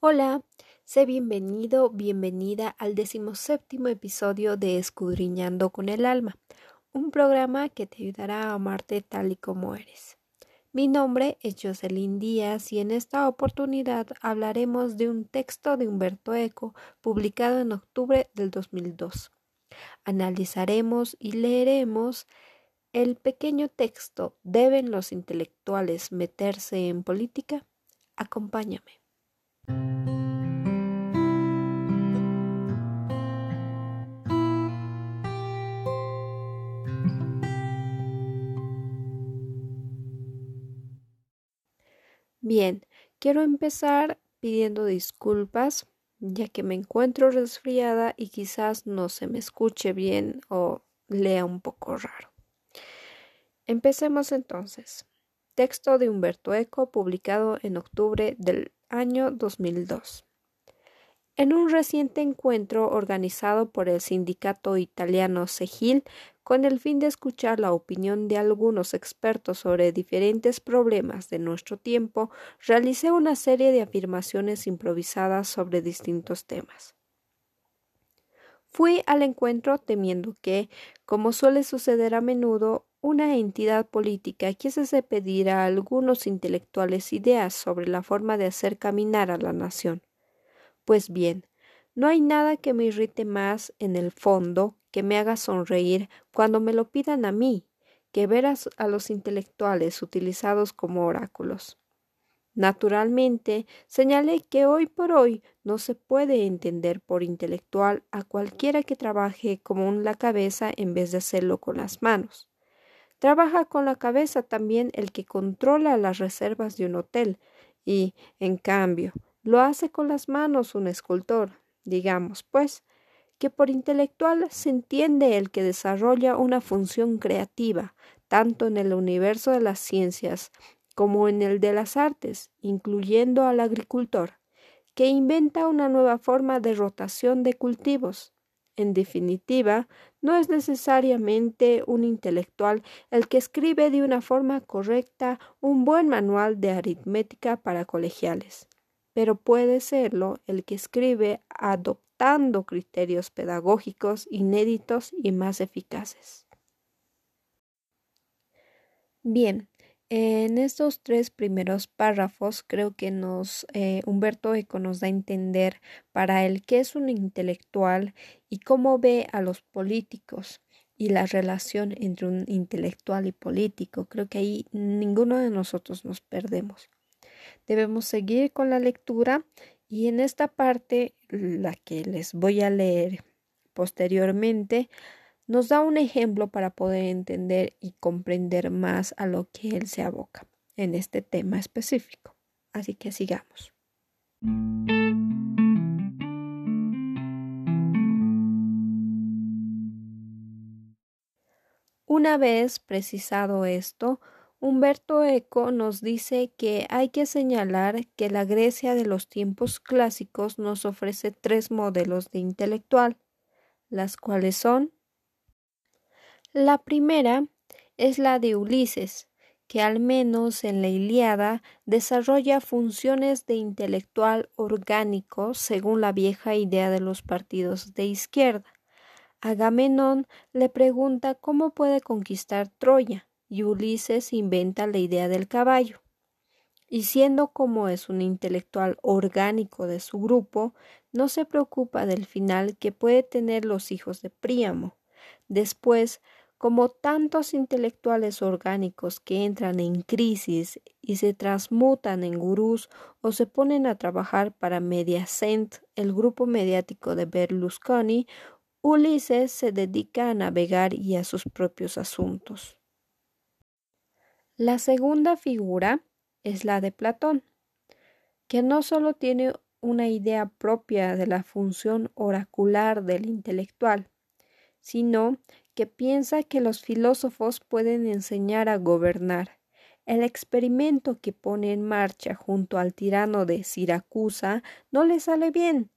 Hola, sé bienvenido, bienvenida al decimoséptimo episodio de Escudriñando con el Alma, un programa que te ayudará a amarte tal y como eres. Mi nombre es Jocelyn Díaz y en esta oportunidad hablaremos de un texto de Humberto Eco publicado en octubre del 2002. Analizaremos y leeremos el pequeño texto ¿Deben los intelectuales meterse en política? Acompáñame. Bien, quiero empezar pidiendo disculpas ya que me encuentro resfriada y quizás no se me escuche bien o lea un poco raro. Empecemos entonces. Texto de Humberto Eco publicado en octubre del año 2002. En un reciente encuentro organizado por el sindicato italiano SEGIL con el fin de escuchar la opinión de algunos expertos sobre diferentes problemas de nuestro tiempo, realicé una serie de afirmaciones improvisadas sobre distintos temas. Fui al encuentro temiendo que, como suele suceder a menudo, una entidad política quisiese pedir a algunos intelectuales ideas sobre la forma de hacer caminar a la nación. Pues bien, no hay nada que me irrite más en el fondo, que me haga sonreír cuando me lo pidan a mí, que ver a, los intelectuales utilizados como oráculos. Naturalmente, señalé que hoy por hoy no se puede entender por intelectual a cualquiera que trabaje con la cabeza en vez de hacerlo con las manos. Trabaja con la cabeza también el que controla las reservas de un hotel y, en cambio, lo hace con las manos un escultor. Digamos, pues, que por intelectual se entiende el que desarrolla una función creativa, tanto en el universo de las ciencias como en el de las artes, incluyendo al agricultor, que inventa una nueva forma de rotación de cultivos, en definitiva, no es necesariamente un intelectual el que escribe de una forma correcta un buen manual de aritmética para colegiales, pero puede serlo el que escribe adoptando criterios pedagógicos inéditos y más eficaces. Bien, en estos tres primeros párrafos creo que nos eh, Humberto Eco nos da a entender para él qué es un intelectual y cómo ve a los políticos y la relación entre un intelectual y político. Creo que ahí ninguno de nosotros nos perdemos. Debemos seguir con la lectura y en esta parte, la que les voy a leer posteriormente, nos da un ejemplo para poder entender y comprender más a lo que él se aboca en este tema específico. Así que sigamos. Una vez precisado esto, Humberto Eco nos dice que hay que señalar que la Grecia de los tiempos clásicos nos ofrece tres modelos de intelectual, las cuales son la primera es la de Ulises, que al menos en la Ilíada desarrolla funciones de intelectual orgánico según la vieja idea de los partidos de izquierda. Agamenón le pregunta cómo puede conquistar Troya, y Ulises inventa la idea del caballo. Y siendo como es un intelectual orgánico de su grupo, no se preocupa del final que puede tener los hijos de Príamo. Después como tantos intelectuales orgánicos que entran en crisis y se transmutan en gurús o se ponen a trabajar para Mediacent, el grupo mediático de Berlusconi, Ulises se dedica a navegar y a sus propios asuntos. La segunda figura es la de Platón, que no solo tiene una idea propia de la función oracular del intelectual, sino que piensa que los filósofos pueden enseñar a gobernar. El experimento que pone en marcha junto al tirano de Siracusa no le sale bien,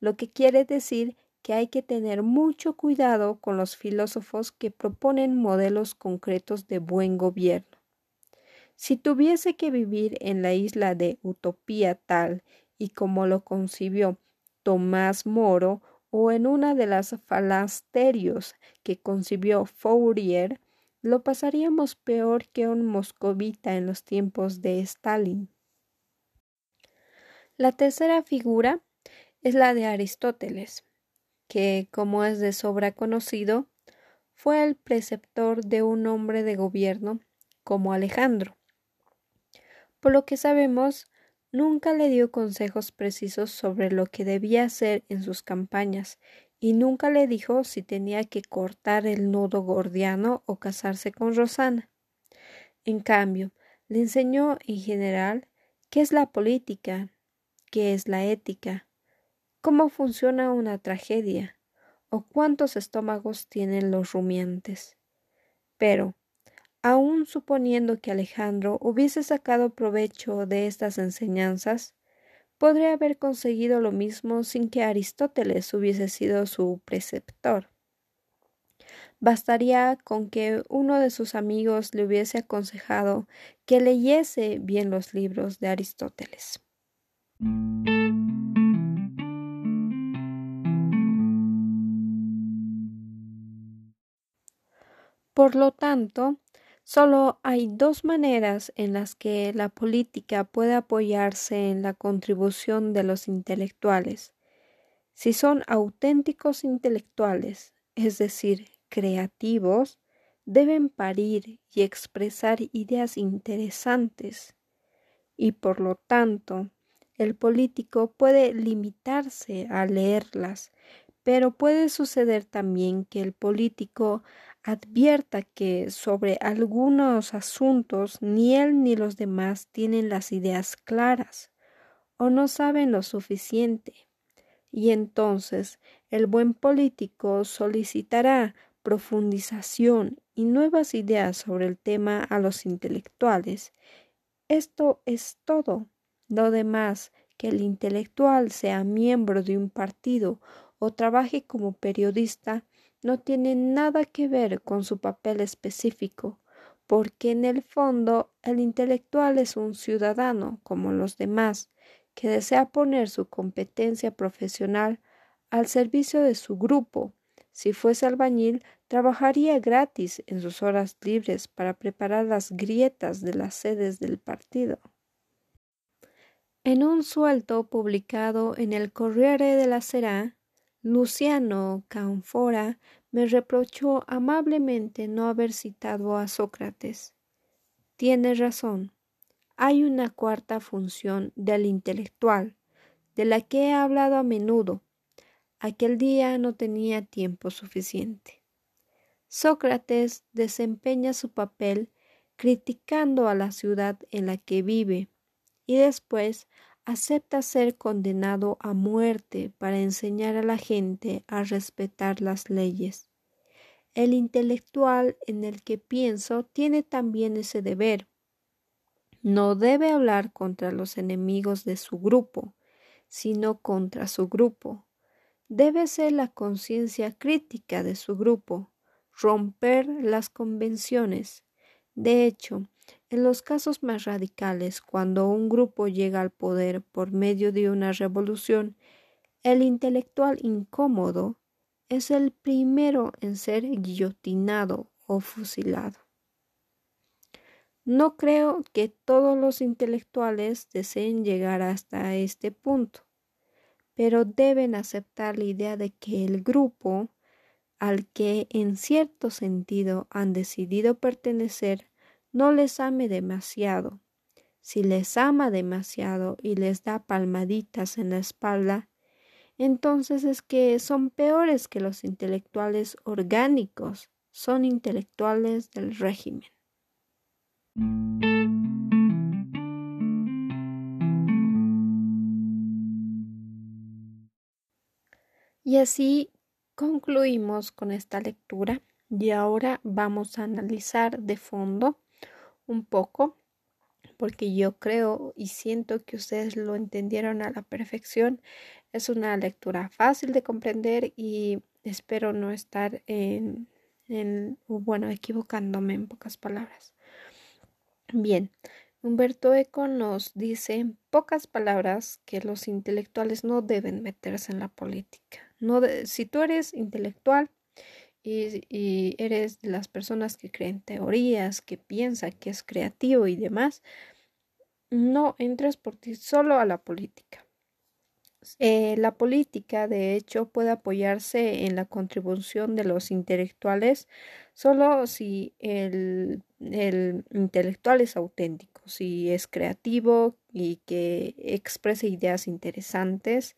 lo que quiere decir que hay que tener mucho cuidado con los filósofos que proponen modelos concretos de buen gobierno. Si tuviese que vivir en la isla de utopía tal y como lo concibió Tomás Moro o en una de las falasterios que concibió Fourier, lo pasaríamos peor que un moscovita en los tiempos de Stalin. La tercera figura es la de Aristóteles, que, como es de sobra conocido, fue el preceptor de un hombre de gobierno como Alejandro. Por lo que sabemos, nunca le dio consejos precisos sobre lo que debía hacer en sus campañas y nunca le dijo si tenía que cortar el nudo gordiano o casarse con Rosana. En cambio, le enseñó en general qué es la política, qué es la ética, cómo funciona una tragedia o cuántos estómagos tienen los rumiantes. Pero, aun suponiendo que Alejandro hubiese sacado provecho de estas enseñanzas, podría haber conseguido lo mismo sin que Aristóteles hubiese sido su preceptor. Bastaría con que uno de sus amigos le hubiese aconsejado que leyese bien los libros de Aristóteles. Por lo tanto, solo hay dos maneras en las que la política puede apoyarse en la contribución de los intelectuales. Si son auténticos intelectuales, es decir, creativos, deben parir y expresar ideas interesantes. Y por lo tanto, el político puede limitarse a leerlas, pero puede suceder también que el político advierta que sobre algunos asuntos ni él ni los demás tienen las ideas claras o no saben lo suficiente. Y entonces el buen político solicitará profundización y nuevas ideas sobre el tema a los intelectuales. Esto es todo. Lo demás, que el intelectual sea miembro de un partido o trabaje como periodista, no tiene nada que ver con su papel específico, porque en el fondo el intelectual es un ciudadano como los demás, que desea poner su competencia profesional al servicio de su grupo. Si fuese albañil, trabajaría gratis en sus horas libres para preparar las grietas de las sedes del partido. En un suelto publicado en el Corriere de la Sera, Luciano Canfora me reprochó amablemente no haber citado a Sócrates. Tiene razón. Hay una cuarta función del intelectual, de la que he hablado a menudo. Aquel día no tenía tiempo suficiente. Sócrates desempeña su papel criticando a la ciudad en la que vive, y después acepta ser condenado a muerte para enseñar a la gente a respetar las leyes. El intelectual en el que pienso tiene también ese deber. No debe hablar contra los enemigos de su grupo, sino contra su grupo. Debe ser la conciencia crítica de su grupo, romper las convenciones. De hecho, en los casos más radicales, cuando un grupo llega al poder por medio de una revolución, el intelectual incómodo es el primero en ser guillotinado o fusilado. No creo que todos los intelectuales deseen llegar hasta este punto, pero deben aceptar la idea de que el grupo al que en cierto sentido han decidido pertenecer no les ame demasiado. Si les ama demasiado y les da palmaditas en la espalda, entonces es que son peores que los intelectuales orgánicos, son intelectuales del régimen. Y así concluimos con esta lectura y ahora vamos a analizar de fondo un poco porque yo creo y siento que ustedes lo entendieron a la perfección. Es una lectura fácil de comprender y espero no estar en, en bueno, equivocándome en pocas palabras. Bien, Humberto Eco nos dice en pocas palabras que los intelectuales no deben meterse en la política. No si tú eres intelectual y, eres de las personas que creen teorías, que piensa que es creativo y demás, no entres por ti solo a la política. Eh, la política, de hecho, puede apoyarse en la contribución de los intelectuales solo si el, el, intelectual es auténtico, si es creativo y que exprese ideas interesantes.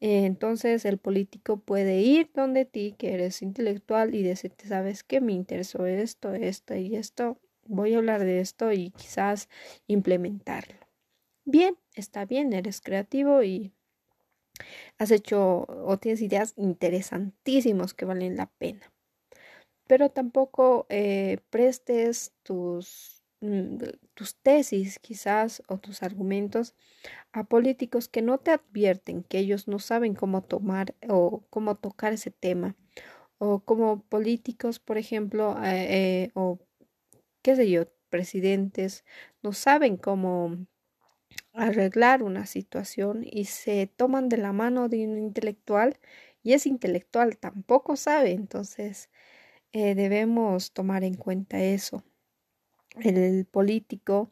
Eh, entonces el político puede ir donde ti, que eres intelectual, y decirte, sabes que me interesó esto, esto y esto, voy a hablar de esto y quizás implementarlo. Bien, está bien, eres creativo y has hecho o tienes ideas interesantísimas que valen la pena. Pero tampoco eh, prestes tus, tus tesis quizás o tus argumentos a políticos que no te advierten que ellos no saben cómo tomar o cómo tocar ese tema. O como políticos, por ejemplo, eh, eh, o qué sé yo, presidentes, no saben cómo arreglar una situación y se toman de la mano de un intelectual y ese intelectual tampoco sabe, entonces eh, debemos tomar en cuenta eso. El político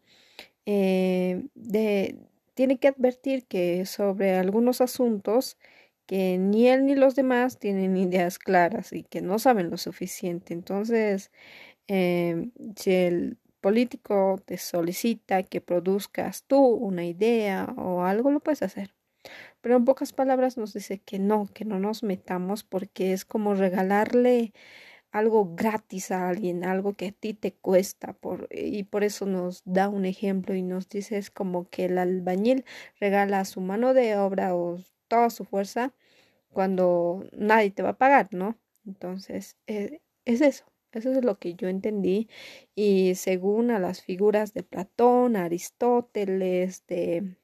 eh, de, tiene que advertir que sobre algunos asuntos que ni él ni los demás tienen ideas claras y que no saben lo suficiente. Entonces, eh, si el político te solicita que produzcas tú una idea o algo, lo puedes hacer. Pero en pocas palabras nos dice que no, que no nos metamos porque es como regalarle algo gratis a alguien, algo que a ti te cuesta, y por eso nos da un ejemplo y nos dice es como que el albañil regala su mano de obra o toda su fuerza cuando nadie te va a pagar, ¿no? Entonces, eh, es eso. Eso es lo que yo entendí y según a las figuras de Platón, Aristóteles, de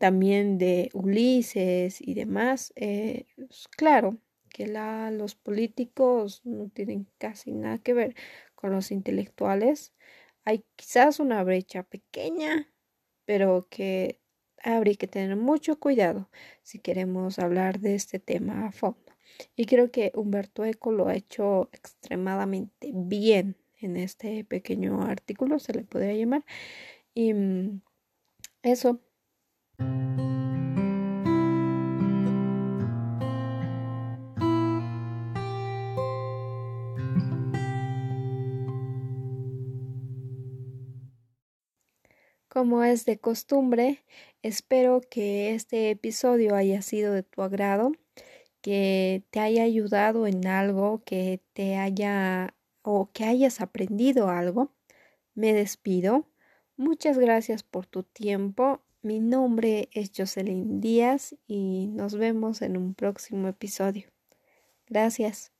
también de Ulises y demás, eh, pues, claro que los políticos no tienen casi nada que ver con los intelectuales. Hay quizás una brecha pequeña, pero que habría que tener mucho cuidado si queremos hablar de este tema a fondo. Y creo que Humberto Eco lo ha hecho extremadamente bien en este pequeño artículo, se le podría llamar. Y mm, eso. Como es de costumbre, espero que este episodio haya sido de tu agrado que te haya ayudado en algo, que te haya o que hayas aprendido algo. Me despido. Muchas gracias por tu tiempo. Mi nombre es Jocelyn Díaz y nos vemos en un próximo episodio. Gracias.